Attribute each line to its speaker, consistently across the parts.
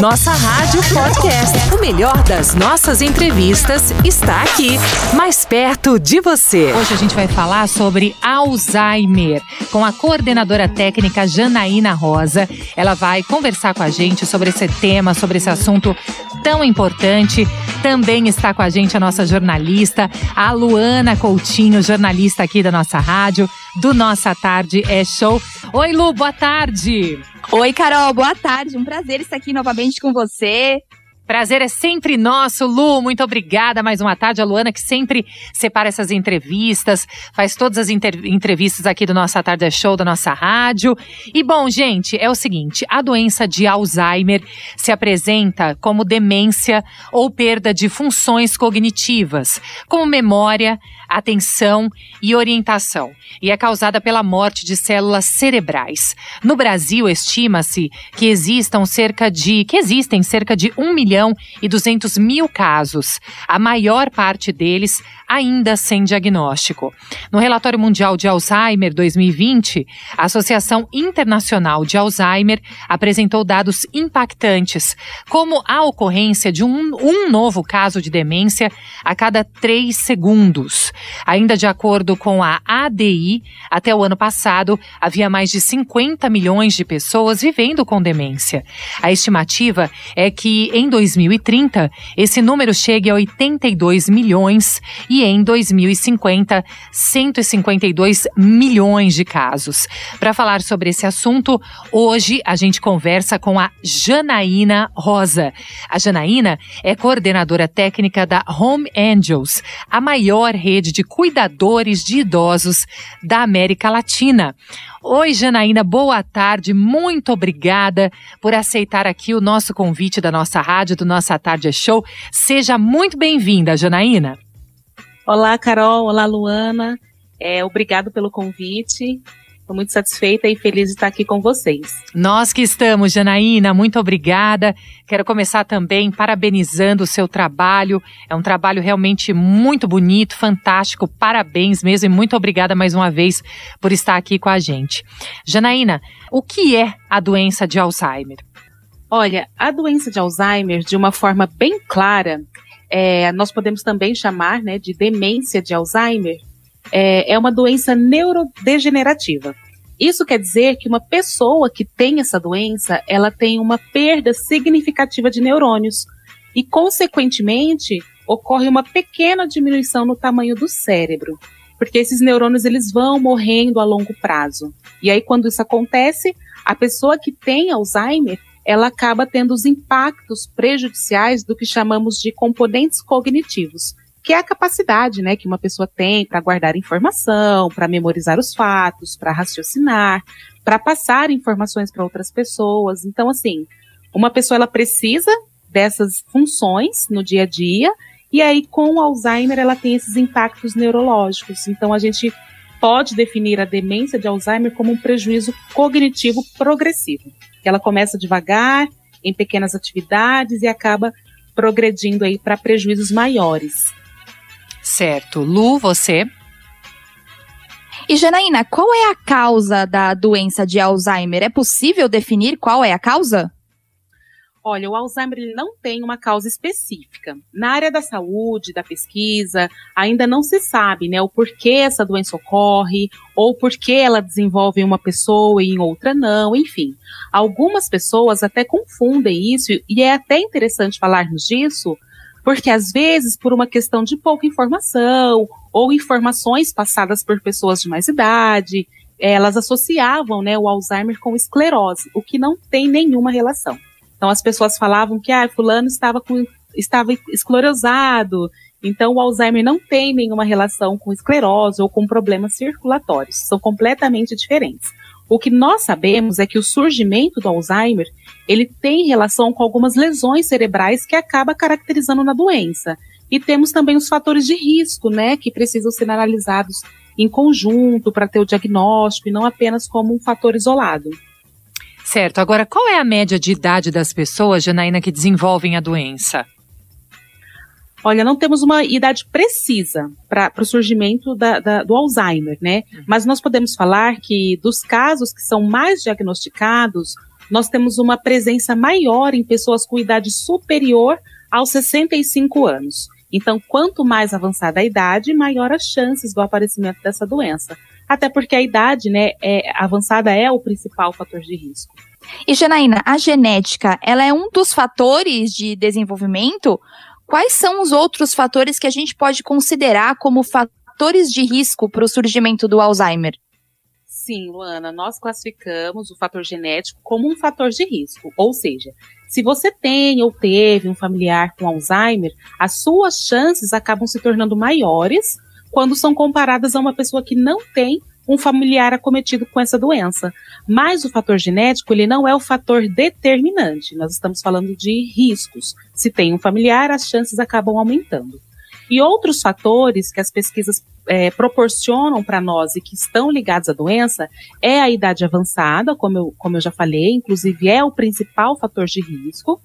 Speaker 1: Nossa Rádio Podcast. O melhor das nossas entrevistas está aqui, mais perto de você.
Speaker 2: Hoje a gente vai falar sobre Alzheimer com a coordenadora técnica Janaína Rosa. Ela vai conversar com a gente sobre esse tema, sobre esse assunto tão importante. Também está com a gente a nossa jornalista, a Luana Coutinho, jornalista aqui da nossa rádio, do Nossa Tarde é Show. Oi, Lu, boa tarde.
Speaker 3: Oi, Carol, boa tarde. Um prazer estar aqui novamente com você.
Speaker 2: Prazer é sempre nosso, Lu. Muito obrigada mais uma tarde. A Luana, que sempre separa essas entrevistas, faz todas as entrevistas aqui do Nossa Tarde é Show, da nossa rádio. E bom, gente, é o seguinte: a doença de Alzheimer se apresenta como demência ou perda de funções cognitivas, como memória, atenção e orientação, e é causada pela morte de células cerebrais. No Brasil, estima-se que existam cerca de que existem cerca de 1 milhão e 200 mil casos, a maior parte deles ainda sem diagnóstico. No relatório mundial de Alzheimer 2020, a Associação Internacional de Alzheimer apresentou dados impactantes, como a ocorrência de um, um novo caso de demência a cada três segundos. Ainda de acordo com a ADI, até o ano passado, havia mais de 50 milhões de pessoas vivendo com demência. A estimativa é que em 2030 esse número chegue a 82 milhões e em 2050 152 milhões de casos. Para falar sobre esse assunto, hoje a gente conversa com a Janaína Rosa. A Janaína é coordenadora técnica da Home Angels, a maior rede de cuidadores de idosos da América Latina. Oi, Janaína, boa tarde. Muito obrigada por aceitar aqui o nosso convite da nossa rádio, do Nossa Tarde Show. Seja muito bem-vinda, Janaína.
Speaker 4: Olá, Carol. Olá, Luana. É, obrigado pelo convite. Estou muito satisfeita e feliz de estar aqui com vocês.
Speaker 2: Nós que estamos, Janaína, muito obrigada. Quero começar também parabenizando o seu trabalho. É um trabalho realmente muito bonito, fantástico. Parabéns mesmo e muito obrigada mais uma vez por estar aqui com a gente. Janaína, o que é a doença de Alzheimer?
Speaker 4: Olha, a doença de Alzheimer, de uma forma bem clara, é, nós podemos também chamar né, de demência de Alzheimer, é, é uma doença neurodegenerativa. Isso quer dizer que uma pessoa que tem essa doença, ela tem uma perda significativa de neurônios e, consequentemente, ocorre uma pequena diminuição no tamanho do cérebro, porque esses neurônios eles vão morrendo a longo prazo. E aí, quando isso acontece, a pessoa que tem Alzheimer, ela acaba tendo os impactos prejudiciais do que chamamos de componentes cognitivos, que é a capacidade, né, que uma pessoa tem para guardar informação, para memorizar os fatos, para raciocinar, para passar informações para outras pessoas. Então, assim, uma pessoa ela precisa dessas funções no dia a dia e aí com o Alzheimer ela tem esses impactos neurológicos. Então, a gente pode definir a demência de Alzheimer como um prejuízo cognitivo progressivo. Ela começa devagar, em pequenas atividades e acaba progredindo aí para prejuízos maiores.
Speaker 2: Certo. Lu, você?
Speaker 3: E Janaína, qual é a causa da doença de Alzheimer? É possível definir qual é a causa?
Speaker 4: Olha, o Alzheimer ele não tem uma causa específica. Na área da saúde, da pesquisa, ainda não se sabe, né, o porquê essa doença ocorre ou porquê ela desenvolve em uma pessoa e em outra não, enfim. Algumas pessoas até confundem isso e é até interessante falarmos disso, porque às vezes, por uma questão de pouca informação ou informações passadas por pessoas de mais idade, elas associavam né, o Alzheimer com esclerose, o que não tem nenhuma relação. Então as pessoas falavam que ah, fulano estava, com, estava esclerosado, então o Alzheimer não tem nenhuma relação com esclerose ou com problemas circulatórios, são completamente diferentes. O que nós sabemos é que o surgimento do Alzheimer, ele tem relação com algumas lesões cerebrais que acaba caracterizando na doença. E temos também os fatores de risco, né, que precisam ser analisados em conjunto para ter o diagnóstico e não apenas como um fator isolado.
Speaker 2: Certo. Agora, qual é a média de idade das pessoas, Janaína, que desenvolvem a doença?
Speaker 4: Olha, não temos uma idade precisa para o surgimento da, da, do Alzheimer, né? Uhum. Mas nós podemos falar que dos casos que são mais diagnosticados, nós temos uma presença maior em pessoas com idade superior aos 65 anos. Então, quanto mais avançada a idade, maior as chances do aparecimento dessa doença. Até porque a idade né, é, avançada é o principal fator de risco.
Speaker 3: E, Janaína, a genética, ela é um dos fatores de desenvolvimento? Quais são os outros fatores que a gente pode considerar como fatores de risco para o surgimento do Alzheimer?
Speaker 4: Sim, Luana, nós classificamos o fator genético como um fator de risco. Ou seja, se você tem ou teve um familiar com Alzheimer, as suas chances acabam se tornando maiores quando são comparadas a uma pessoa que não tem um familiar acometido com essa doença. Mas o fator genético, ele não é o fator determinante. Nós estamos falando de riscos. Se tem um familiar, as chances acabam aumentando. E outros fatores que as pesquisas é, proporcionam para nós e que estão ligados à doença é a idade avançada, como eu, como eu já falei, inclusive é o principal fator de risco.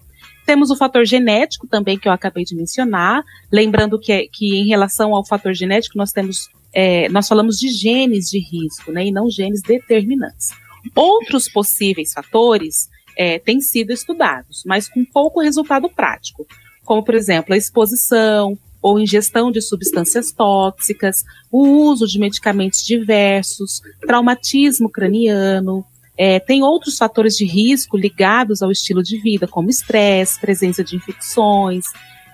Speaker 4: Temos o fator genético também, que eu acabei de mencionar, lembrando que, que em relação ao fator genético, nós temos, é, nós falamos de genes de risco, né, e não genes determinantes. Outros possíveis fatores é, têm sido estudados, mas com pouco resultado prático, como, por exemplo, a exposição ou ingestão de substâncias tóxicas, o uso de medicamentos diversos, traumatismo craniano, é, tem outros fatores de risco ligados ao estilo de vida, como estresse, presença de infecções,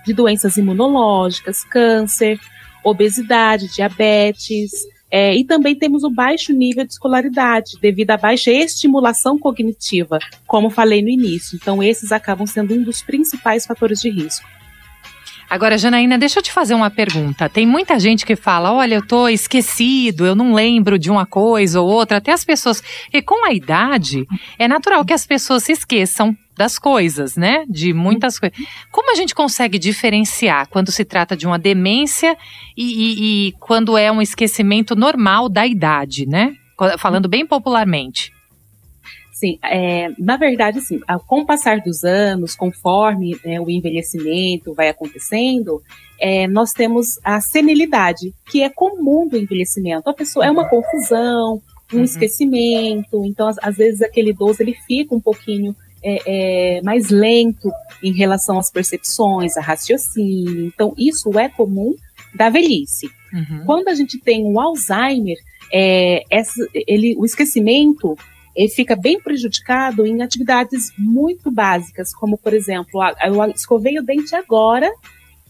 Speaker 4: de doenças imunológicas, câncer, obesidade, diabetes. É, e também temos o baixo nível de escolaridade, devido à baixa estimulação cognitiva, como falei no início. Então, esses acabam sendo um dos principais fatores de risco.
Speaker 2: Agora, Janaína, deixa eu te fazer uma pergunta. Tem muita gente que fala: olha, eu tô esquecido, eu não lembro de uma coisa ou outra. Até as pessoas. E com a idade, é natural que as pessoas se esqueçam das coisas, né? De muitas coisas. Como a gente consegue diferenciar quando se trata de uma demência e, e, e quando é um esquecimento normal da idade, né? Falando bem popularmente.
Speaker 4: Sim, é, na verdade, sim, com o passar dos anos, conforme né, o envelhecimento vai acontecendo, é, nós temos a senilidade, que é comum do envelhecimento. A pessoa é uma confusão, um uhum. esquecimento, então às, às, vezes aquele idoso ele fica um pouquinho é, é, mais lento em relação às percepções, a raciocínio. Então isso é comum da velhice. Uhum. Quando a gente tem o Alzheimer, é, essa, ele, o esquecimento ele fica bem prejudicado em atividades muito básicas, como, por exemplo, eu escovei o dente agora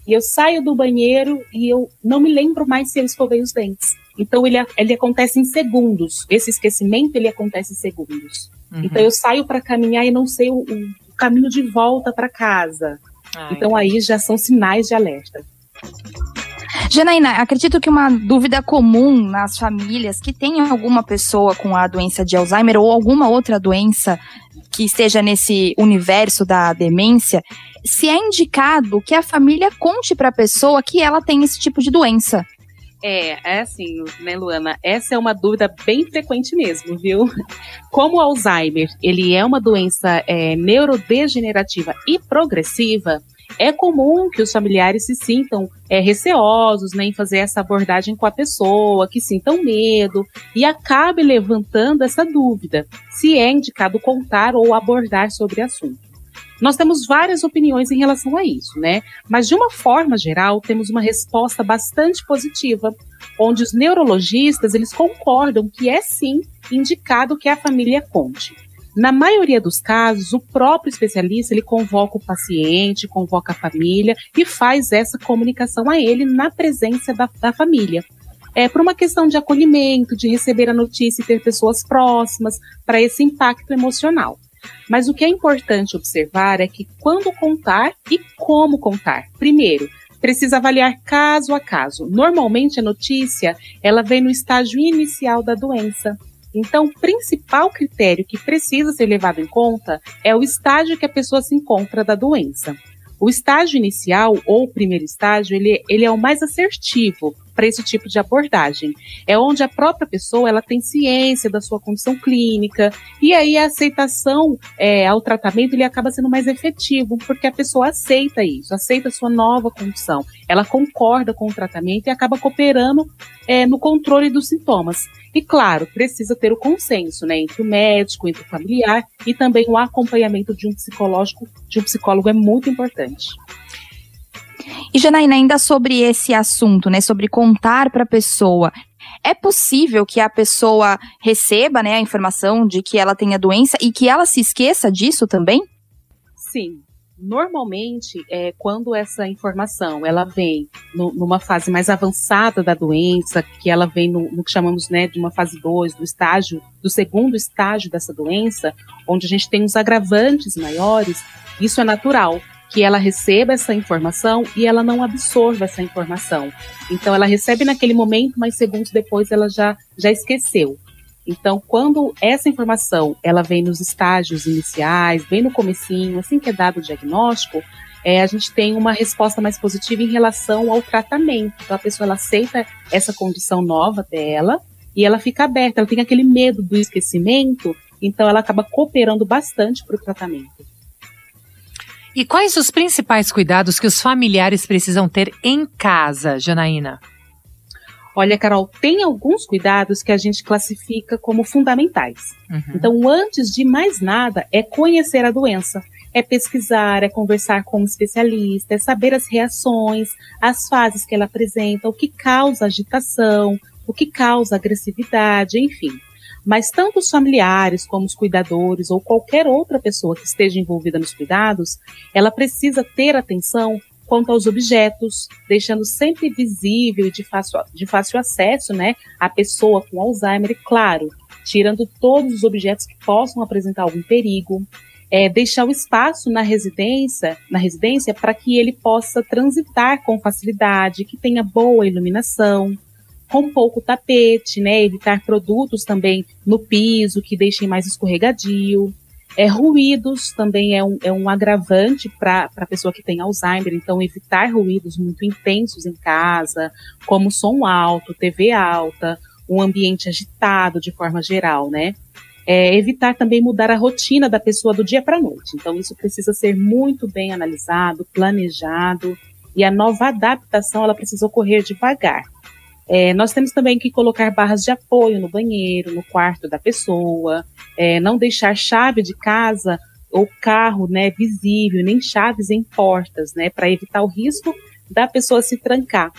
Speaker 4: e eu saio do banheiro e eu não me lembro mais se eu escovei os dentes. Então, ele, ele acontece em segundos. Esse esquecimento, ele acontece em segundos. Uhum. Então, eu saio para caminhar e não sei o, o caminho de volta para casa. Ai, então, aí já são sinais de alerta.
Speaker 3: Janaína, acredito que uma dúvida comum nas famílias que tenham alguma pessoa com a doença de Alzheimer ou alguma outra doença que esteja nesse universo da demência, se é indicado que a família conte para a pessoa que ela tem esse tipo de doença.
Speaker 4: É, é assim, né, Luana? Essa é uma dúvida bem frequente mesmo, viu? Como o Alzheimer, ele é uma doença é, neurodegenerativa e progressiva, é comum que os familiares se sintam é, receosos né, em fazer essa abordagem com a pessoa, que sintam medo e acabe levantando essa dúvida se é indicado contar ou abordar sobre o assunto. Nós temos várias opiniões em relação a isso, né? Mas de uma forma geral, temos uma resposta bastante positiva, onde os neurologistas eles concordam que é sim indicado que a família conte. Na maioria dos casos, o próprio especialista ele convoca o paciente, convoca a família e faz essa comunicação a ele na presença da, da família. É por uma questão de acolhimento, de receber a notícia e ter pessoas próximas para esse impacto emocional. Mas o que é importante observar é que quando contar e como contar. Primeiro, precisa avaliar caso a caso. Normalmente a notícia, ela vem no estágio inicial da doença. Então, o principal critério que precisa ser levado em conta é o estágio que a pessoa se encontra da doença. O estágio inicial ou primeiro estágio, ele, ele é o mais assertivo para esse tipo de abordagem. É onde a própria pessoa ela tem ciência da sua condição clínica e aí a aceitação é, ao tratamento ele acaba sendo mais efetivo porque a pessoa aceita isso, aceita a sua nova condição, ela concorda com o tratamento e acaba cooperando é, no controle dos sintomas. E claro, precisa ter o consenso, né, entre o médico, entre o familiar e também o acompanhamento de um psicológico, de um psicólogo é muito importante.
Speaker 3: E Janaína, ainda sobre esse assunto, né, sobre contar para a pessoa, é possível que a pessoa receba, né, a informação de que ela tem a doença e que ela se esqueça disso também?
Speaker 4: Sim, Normalmente, é, quando essa informação ela vem no, numa fase mais avançada da doença, que ela vem no, no que chamamos né, de uma fase 2, do estágio, do segundo estágio dessa doença, onde a gente tem os agravantes maiores, isso é natural que ela receba essa informação e ela não absorva essa informação. Então ela recebe naquele momento, mas segundos depois ela já, já esqueceu. Então, quando essa informação ela vem nos estágios iniciais, bem no comecinho, assim que é dado o diagnóstico, é, a gente tem uma resposta mais positiva em relação ao tratamento. Então, a pessoa ela aceita essa condição nova dela e ela fica aberta, ela tem aquele medo do esquecimento, então ela acaba cooperando bastante para o tratamento.
Speaker 2: E quais os principais cuidados que os familiares precisam ter em casa, Janaína?
Speaker 4: Olha, Carol, tem alguns cuidados que a gente classifica como fundamentais. Uhum. Então, antes de mais nada, é conhecer a doença. É pesquisar, é conversar com um especialista, é saber as reações, as fases que ela apresenta, o que causa agitação, o que causa agressividade, enfim. Mas tanto os familiares como os cuidadores ou qualquer outra pessoa que esteja envolvida nos cuidados, ela precisa ter atenção quanto aos objetos, deixando sempre visível e de fácil, de fácil acesso né, a pessoa com Alzheimer, e claro, tirando todos os objetos que possam apresentar algum perigo. É, deixar o espaço na residência, na residência para que ele possa transitar com facilidade, que tenha boa iluminação, com pouco tapete, né? Evitar produtos também no piso que deixem mais escorregadio. É, ruídos também é um, é um agravante para a pessoa que tem Alzheimer, então evitar ruídos muito intensos em casa, como som alto, TV alta, um ambiente agitado de forma geral, né? É, evitar também mudar a rotina da pessoa do dia para a noite. Então, isso precisa ser muito bem analisado, planejado, e a nova adaptação ela precisa ocorrer devagar. É, nós temos também que colocar barras de apoio no banheiro, no quarto da pessoa, é, não deixar chave de casa ou carro né, visível, nem chaves em portas, né, para evitar o risco da pessoa se trancar.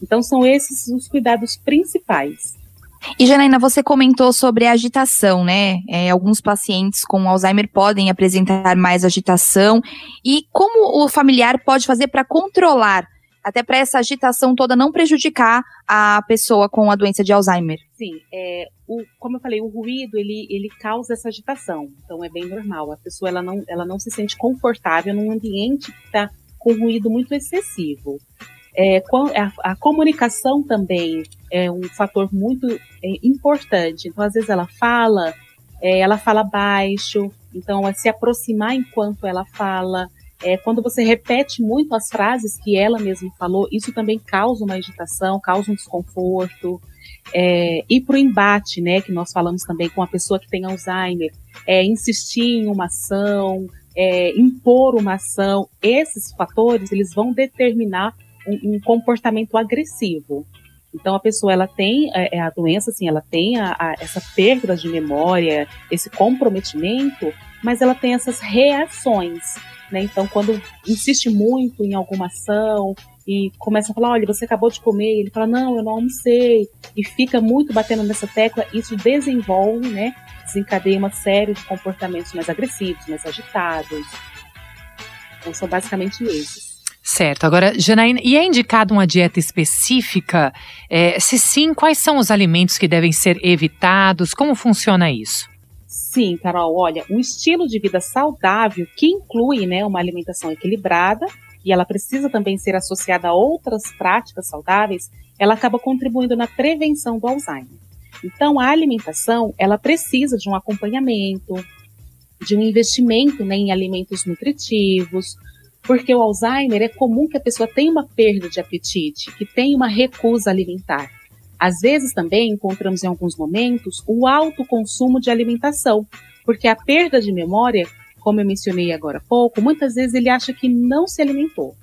Speaker 4: Então, são esses os cuidados principais.
Speaker 3: E Janaína, você comentou sobre a agitação, né? É, alguns pacientes com Alzheimer podem apresentar mais agitação. E como o familiar pode fazer para controlar até para essa agitação toda não prejudicar a pessoa com a doença de Alzheimer.
Speaker 4: Sim, é, o, como eu falei, o ruído ele, ele causa essa agitação, então é bem normal. A pessoa ela não, ela não se sente confortável num ambiente que está com ruído muito excessivo. É, a, a, comunicação também é um fator muito é, importante. Então, às vezes ela fala, é, ela fala baixo, então é se aproximar enquanto ela fala. É, quando você repete muito as frases que ela mesma falou, isso também causa uma agitação, causa um desconforto. É, para o embate, né, que nós falamos também com a pessoa que tem Alzheimer, é, insistir em uma ação, é, impor uma ação, esses fatores eles vão determinar um, um comportamento agressivo. Então a pessoa ela tem é, é a doença, assim, ela tem a, a, essa perda de memória, esse comprometimento, mas ela tem essas reações. Né? Então, quando insiste muito em alguma ação e começa a falar, olha, você acabou de comer, ele fala, não, eu não almocei, e fica muito batendo nessa tecla, isso desenvolve, né, desencadeia uma série de comportamentos mais agressivos, mais agitados. Então, são basicamente esses.
Speaker 2: Certo. Agora, Janaína, e é indicado uma dieta específica? É, se sim, quais são os alimentos que devem ser evitados? Como funciona isso?
Speaker 4: Sim, Carol, olha, um estilo de vida saudável que inclui né, uma alimentação equilibrada, e ela precisa também ser associada a outras práticas saudáveis, ela acaba contribuindo na prevenção do Alzheimer. Então, a alimentação, ela precisa de um acompanhamento, de um investimento né, em alimentos nutritivos, Porque o Alzheimer é comum que a pessoa tenha uma perda de apetite, que tenha uma recusa alimentar. Às vezes também encontramos em alguns momentos o alto consumo de alimentação, porque a perda de memória, como eu mencionei agora há pouco, muitas vezes ele acha que não se alimentou.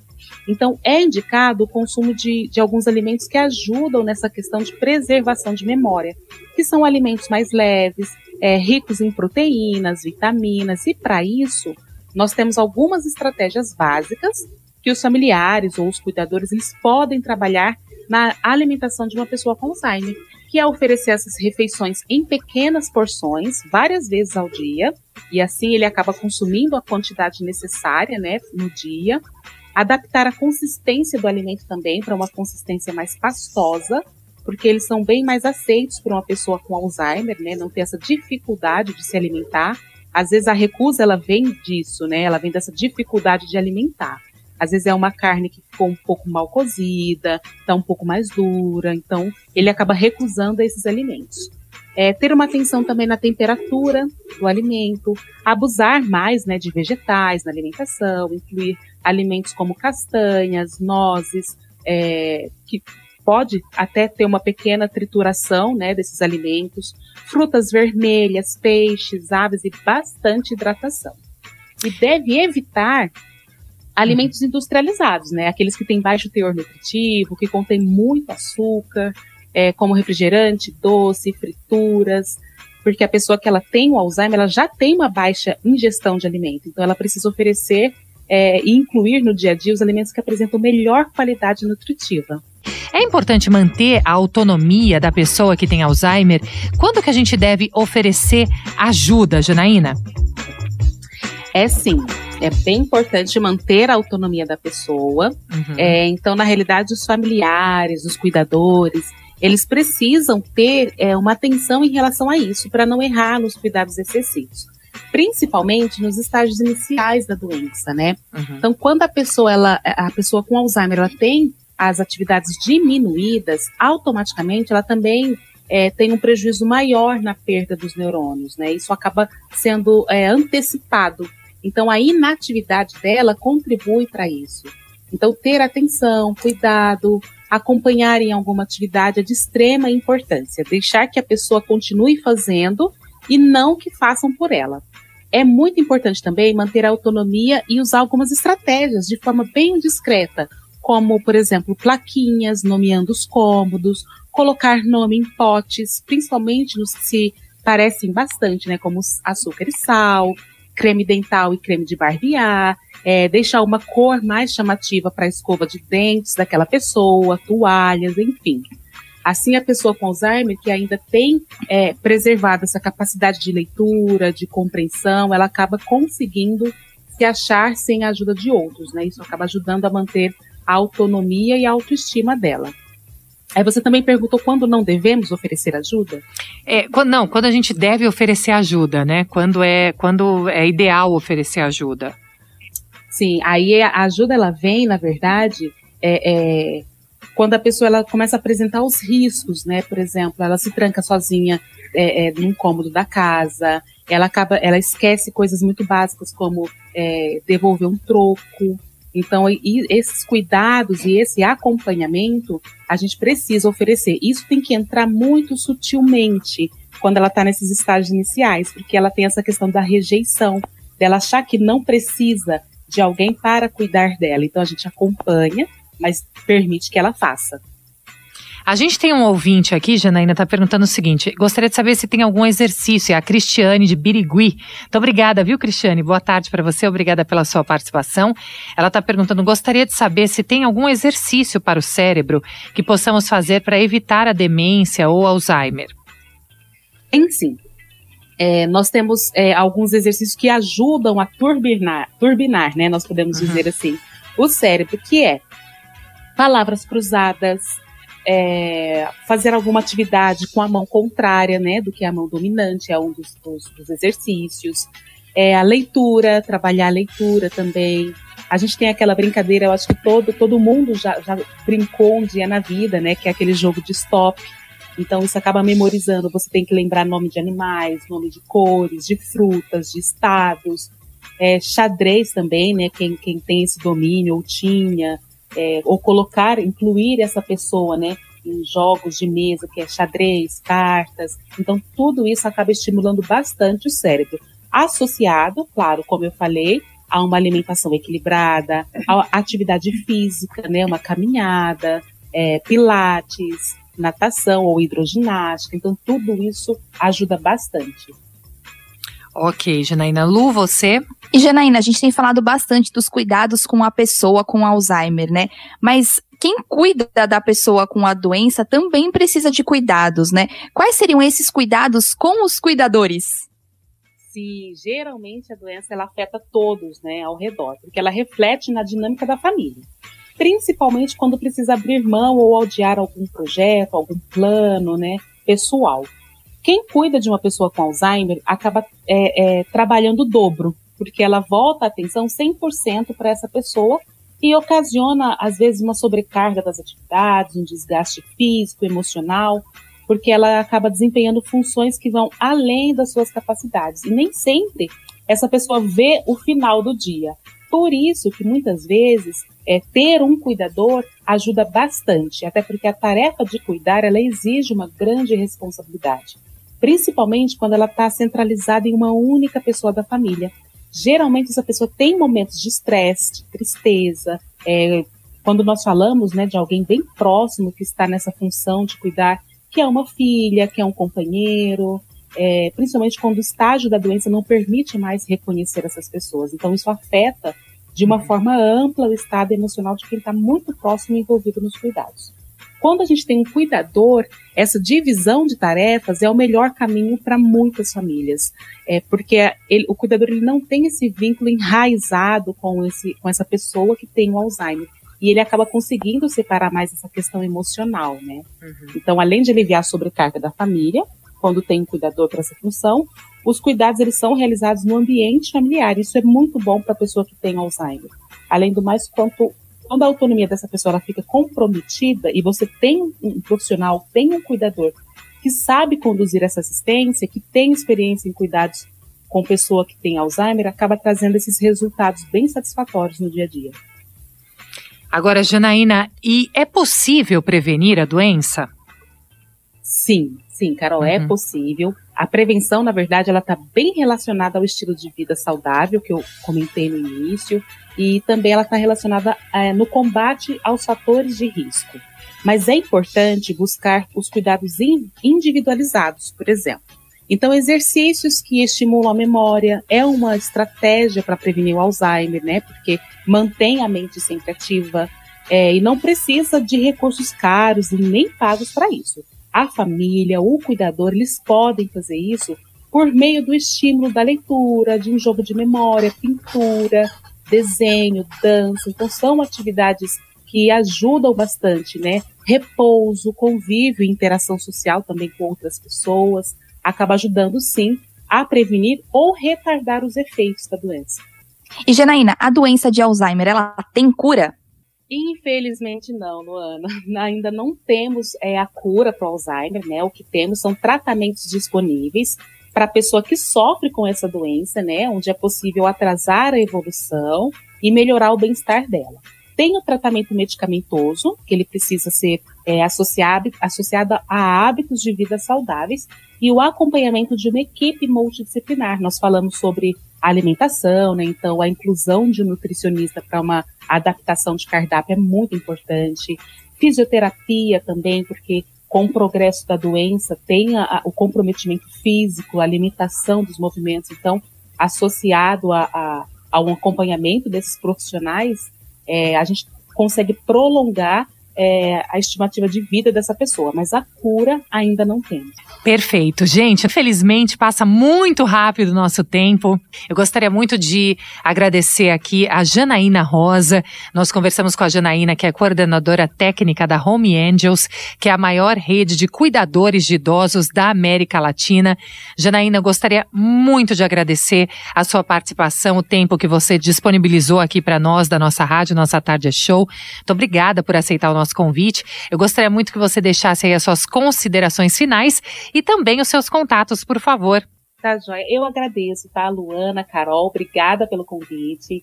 Speaker 4: Então, é indicado o consumo de, de alguns alimentos que ajudam nessa questão de preservação de memória, que são alimentos mais leves, é, ricos em proteínas, vitaminas, e para isso, nós temos algumas estratégias básicas que os familiares ou os cuidadores eles podem trabalhar na alimentação de uma pessoa com Alzheimer, que é oferecer essas refeições em pequenas porções, várias vezes ao dia, e assim ele acaba consumindo a quantidade necessária, né, no dia. Adaptar a consistência do alimento também para uma consistência mais pastosa, porque eles são bem mais aceitos para uma pessoa com Alzheimer, né, não ter essa dificuldade de se alimentar. Às vezes a recusa ela vem disso, né? Ela vem dessa dificuldade de alimentar. Às vezes é uma carne que ficou um pouco mal cozida, está um pouco mais dura, então ele acaba recusando esses alimentos. É, ter uma atenção também na temperatura do alimento, abusar mais né, de vegetais na alimentação, incluir alimentos como castanhas, nozes, é, que pode até ter uma pequena trituração né, desses alimentos, frutas vermelhas, peixes, aves e bastante hidratação. E deve evitar alimentos industrializados, né? Aqueles que têm baixo teor nutritivo, que contêm muito açúcar, é, como refrigerante, doce, frituras, porque a pessoa que ela tem o Alzheimer, ela já tem uma baixa ingestão de alimento, então ela precisa oferecer é, e incluir no dia a dia os alimentos que apresentam melhor qualidade nutritiva.
Speaker 2: É importante manter a autonomia da pessoa que tem Alzheimer. Quando que a gente deve oferecer ajuda, Janaína?
Speaker 4: É sim é bem importante manter a autonomia da pessoa. Uhum. É, então, na realidade, os familiares, os cuidadores, eles precisam ter é, uma atenção em relação a isso, para não errar nos cuidados excessivos. Principalmente nos estágios iniciais da doença, né? Uhum. Então, quando a pessoa, ela, a pessoa com Alzheimer, ela tem as atividades diminuídas, automaticamente ela também é, tem um prejuízo maior na perda dos neurônios, né? Isso acaba sendo é, antecipado então, a inatividade dela contribui para isso. Então, ter atenção, cuidado, acompanhar em alguma atividade é de extrema importância. Deixar que a pessoa continue fazendo e não que façam por ela. É muito importante também manter a autonomia e usar algumas estratégias de forma bem discreta, como, por exemplo, plaquinhas nomeando os cômodos, colocar nome em potes, principalmente nos que se parecem bastante, né, como açúcar e sal, creme dental e creme de barbear, é, deixar uma cor mais chamativa para a escova de dentes daquela pessoa, toalhas, enfim. Assim, a pessoa com Alzheimer, que ainda tem é, preservado essa capacidade de leitura, de compreensão, ela acaba conseguindo se achar sem a ajuda de outros, né? Isso acaba ajudando a manter a autonomia e a autoestima dela. Aí você também perguntou quando não devemos oferecer ajuda?
Speaker 2: É, quando, não, quando a gente deve oferecer ajuda, né? Quando é, quando é ideal oferecer ajuda.
Speaker 4: Sim, aí a ajuda ela vem, na verdade, é, é, quando a pessoa ela começa a apresentar os riscos, né? Por exemplo, ela se tranca sozinha é, é, num cômodo da casa, ela acaba, ela esquece coisas muito básicas como é, devolver um troco, então, esses cuidados e esse acompanhamento a gente precisa oferecer. Isso tem que entrar muito sutilmente quando ela está nesses estágios iniciais, porque ela tem essa questão da rejeição, dela achar que não precisa de alguém para cuidar dela. Então, a gente acompanha, mas permite que ela faça.
Speaker 2: A gente tem um ouvinte aqui, Janaína, está perguntando o seguinte: gostaria de saber se tem algum exercício. É a Cristiane de Birigui. Muito obrigada, viu, Cristiane? Boa tarde para você, obrigada pela sua participação. Ela está perguntando: gostaria de saber se tem algum exercício para o cérebro que possamos fazer para evitar a demência ou Alzheimer.
Speaker 4: Tem sim. É, nós temos é, alguns exercícios que ajudam a turbinar, turbinar, né? Nós podemos uhum. dizer assim, o cérebro, que é palavras cruzadas, é, fazer alguma atividade com a mão contrária, né, do que a mão dominante, é um dos, dos, dos exercícios. É, a leitura, trabalhar a leitura também. A gente tem aquela brincadeira, eu acho que todo, todo mundo já, já brincou um dia na vida, né, que é aquele jogo de stop. Então isso acaba memorizando, você tem que lembrar nome de animais, nome de cores, de frutas, de estados. é, xadrez também, né? Quem, quem tem esse domínio ou tinha, é, ou colocar, incluir essa pessoa, né? Em jogos de mesa, que é xadrez, cartas. Então, tudo isso acaba estimulando bastante o cérebro. Associado, claro, como eu falei, a uma alimentação equilibrada, a atividade física, né? Uma caminhada, é, pilates, natação ou hidroginástica. Então, tudo isso ajuda bastante.
Speaker 2: Ok, Janaína. Lu, você?
Speaker 3: E Janaína, a gente tem falado bastante dos cuidados com a pessoa com Alzheimer, né? Mas quem cuida da pessoa com a doença também precisa de cuidados, né? Quais seriam esses cuidados com os cuidadores?
Speaker 4: Sim, geralmente a doença ela afeta todos, né, ao redor, porque ela reflete na dinâmica da família. Principalmente quando precisa abrir mão ou adiar algum projeto, algum plano, né, pessoal. Quem cuida de uma pessoa com Alzheimer acaba é, é, trabalhando o dobro, porque ela volta a atenção 100% para essa pessoa e ocasiona, às vezes, uma sobrecarga das atividades, um desgaste físico, emocional, porque ela acaba desempenhando funções que vão além das suas capacidades. E nem sempre essa pessoa vê o final do dia. Por isso que muitas vezes é, ter um cuidador ajuda bastante, até porque a tarefa de cuidar ela exige uma grande responsabilidade principalmente quando ela está centralizada em uma única pessoa da família. Geralmente essa pessoa tem momentos de estresse, de tristeza. É, quando nós falamos né, de alguém bem próximo que está nessa função de cuidar, que é uma filha, que é um companheiro, é, principalmente quando o estágio da doença não permite mais reconhecer essas pessoas. Então isso afeta de uma forma ampla o estado emocional de quem está muito próximo e envolvido nos cuidados. Quando a gente tem um cuidador, essa divisão de tarefas é o melhor caminho para muitas famílias, é porque ele, o cuidador ele não tem esse vínculo enraizado com, esse, com essa pessoa que tem o Alzheimer e ele acaba conseguindo separar mais essa questão emocional, né? Uhum. Então, além de aliviar a sobrecarga da família, quando tem um cuidador para essa função, os cuidados eles são realizados no ambiente familiar. Isso é muito bom para a pessoa que tem Alzheimer. Além do mais, quanto quando a autonomia dessa pessoa ela fica comprometida e você tem um profissional, tem um cuidador que sabe conduzir essa assistência, que tem experiência em cuidados com pessoa que tem Alzheimer, acaba trazendo esses resultados bem satisfatórios no dia a dia.
Speaker 2: Agora, Janaína, e é possível prevenir a doença?
Speaker 4: Sim, sim, Carol, é uhum. é possível. A prevenção, na verdade, ela está bem relacionada ao estilo de vida saudável que eu comentei no início, e também ela está relacionada é, no combate aos fatores de risco. Mas é importante buscar os cuidados individualizados, por exemplo. Então, exercícios que estimulam a memória é uma estratégia para prevenir o Alzheimer, né? Porque mantém a mente sempre ativa é, e não precisa de recursos caros e nem pagos para isso. A família, o cuidador, eles podem fazer isso por meio do estímulo da leitura, de um jogo de memória, pintura, desenho, dança. Então, são atividades que ajudam bastante, né? Repouso, convívio e interação social também com outras pessoas, acaba ajudando sim a prevenir ou retardar os efeitos da doença.
Speaker 3: E Janaína, a doença de Alzheimer, ela tem cura?
Speaker 4: Infelizmente não, Luana. Ainda não temos é, a cura para o Alzheimer, né? O que temos são tratamentos disponíveis para a pessoa que sofre com essa doença, né, onde é possível atrasar a evolução e melhorar o bem-estar dela. Tem o tratamento medicamentoso, que ele precisa ser é, associado, associado a hábitos de vida saudáveis, e o acompanhamento de uma equipe multidisciplinar. Nós falamos sobre alimentação, né? Então, a inclusão de um nutricionista para uma adaptação de cardápio é muito importante. Fisioterapia também, porque com o progresso da doença, tem a, o comprometimento físico, a limitação dos movimentos. Então, associado a, a, um acompanhamento desses profissionais, é, a gente consegue prolongar é, a estimativa de vida dessa pessoa, mas a cura ainda não tem.
Speaker 2: Perfeito. Gente, infelizmente passa muito rápido o nosso tempo. Eu gostaria muito de agradecer aqui a Janaína Rosa. Nós conversamos com a Janaína, que é coordenadora técnica da Home Angels, que é a maior rede de cuidadores de idosos da América Latina. Janaína, gostaria muito de agradecer a sua participação, o tempo que você disponibilizou aqui para nós, da nossa rádio, nossa Tarde é Show. Muito obrigada por aceitar o nosso nosso convite. Eu gostaria muito que você deixasse aí as suas considerações finais e também os seus contatos, por favor.
Speaker 4: Tá, Joia? Eu agradeço, tá, Luana, Carol, obrigada pelo convite.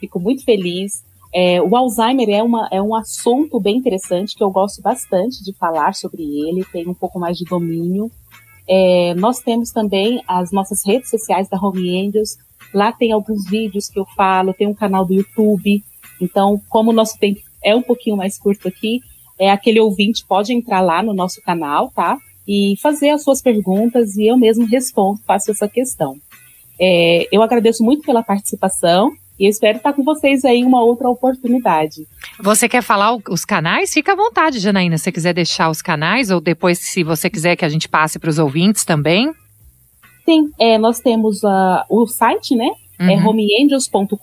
Speaker 4: Fico muito feliz. É, o Alzheimer é, uma, é um assunto bem interessante que eu gosto bastante de falar sobre ele, tenho um pouco mais de domínio. É, nós temos também as nossas redes sociais da Home Angels. Lá tem alguns vídeos que eu falo, tem um canal do YouTube. Então, como o nosso tempo é um pouquinho mais curto aqui, é aquele ouvinte pode entrar lá no nosso canal, tá? E fazer as suas perguntas e eu mesmo respondo, faço essa questão. É, eu agradeço muito pela participação e espero estar com vocês aí em uma outra oportunidade.
Speaker 2: Você quer falar os canais? Fica à vontade, Janaína, se você quiser deixar os canais, ou depois, se você quiser que a gente passe para os ouvintes também.
Speaker 4: Sim, é, nós temos uh, o site, né? É uhum. É homeangels.com.br.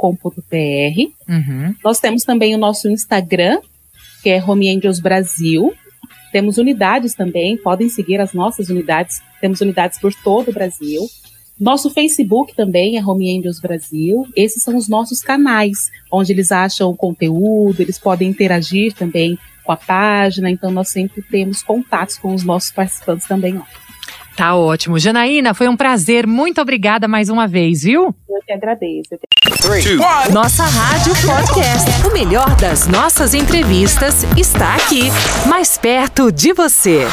Speaker 4: Uhum. Nós temos também o nosso Instagram, que é Home Angels Brasil. Temos unidades também, podem seguir as nossas unidades. Temos unidades por todo o Brasil. Nosso Facebook também é Home Angels Brasil. Esses são os nossos canais, onde eles acham o conteúdo, eles podem interagir também com a página. Então, nós sempre temos contatos com os nossos participantes também. Ó.
Speaker 2: Tá ótimo. Janaína, foi um prazer. Muito obrigada mais uma vez, viu?
Speaker 4: Eu que agradeço.
Speaker 1: Nossa Rádio Podcast. O melhor das nossas entrevistas está aqui, mais perto de você.